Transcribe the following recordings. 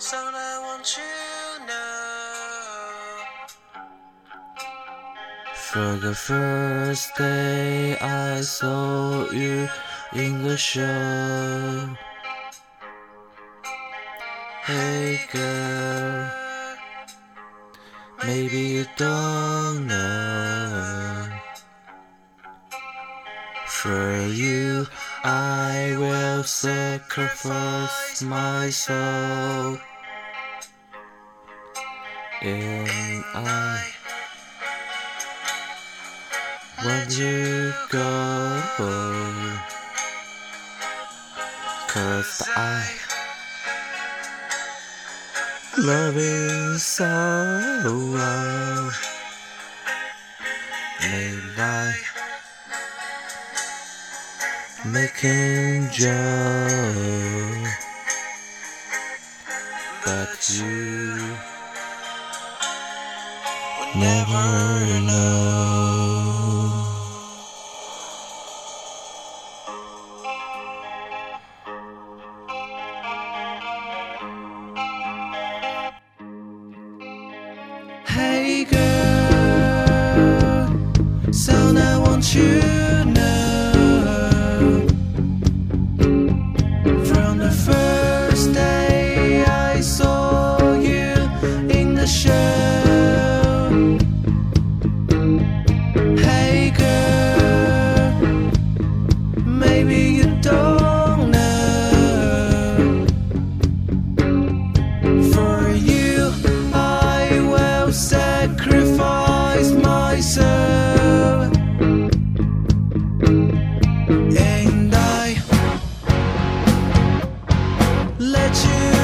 So I want you know. For the first day I saw you in the show. Hey girl, maybe you don't know. For you, I will sacrifice my soul. And I want you go. Cause I love you so well. Maybe I making joke, but you never know. Sacrifice myself. And I let you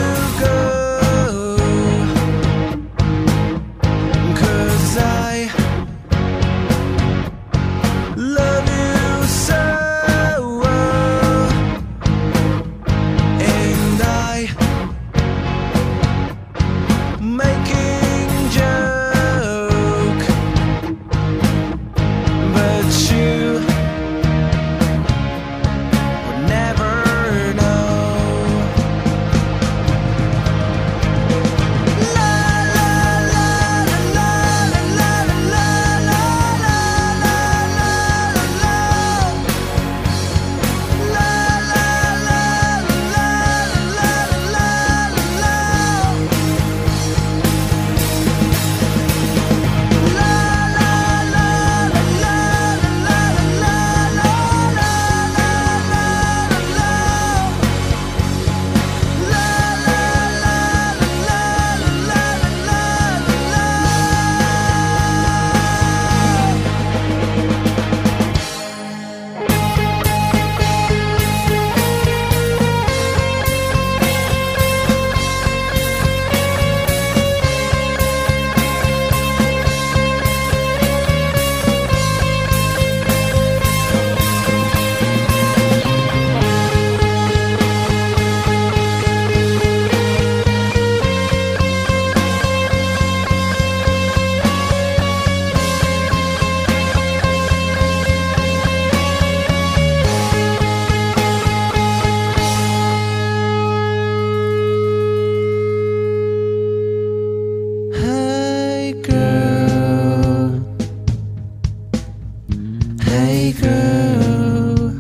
girl,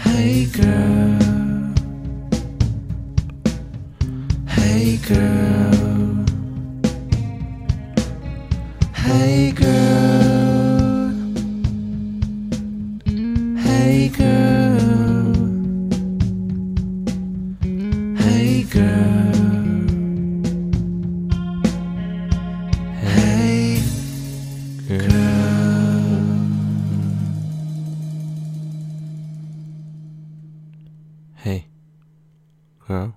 hey girl, hey girl, hey girl, hey girl, Hey, girl.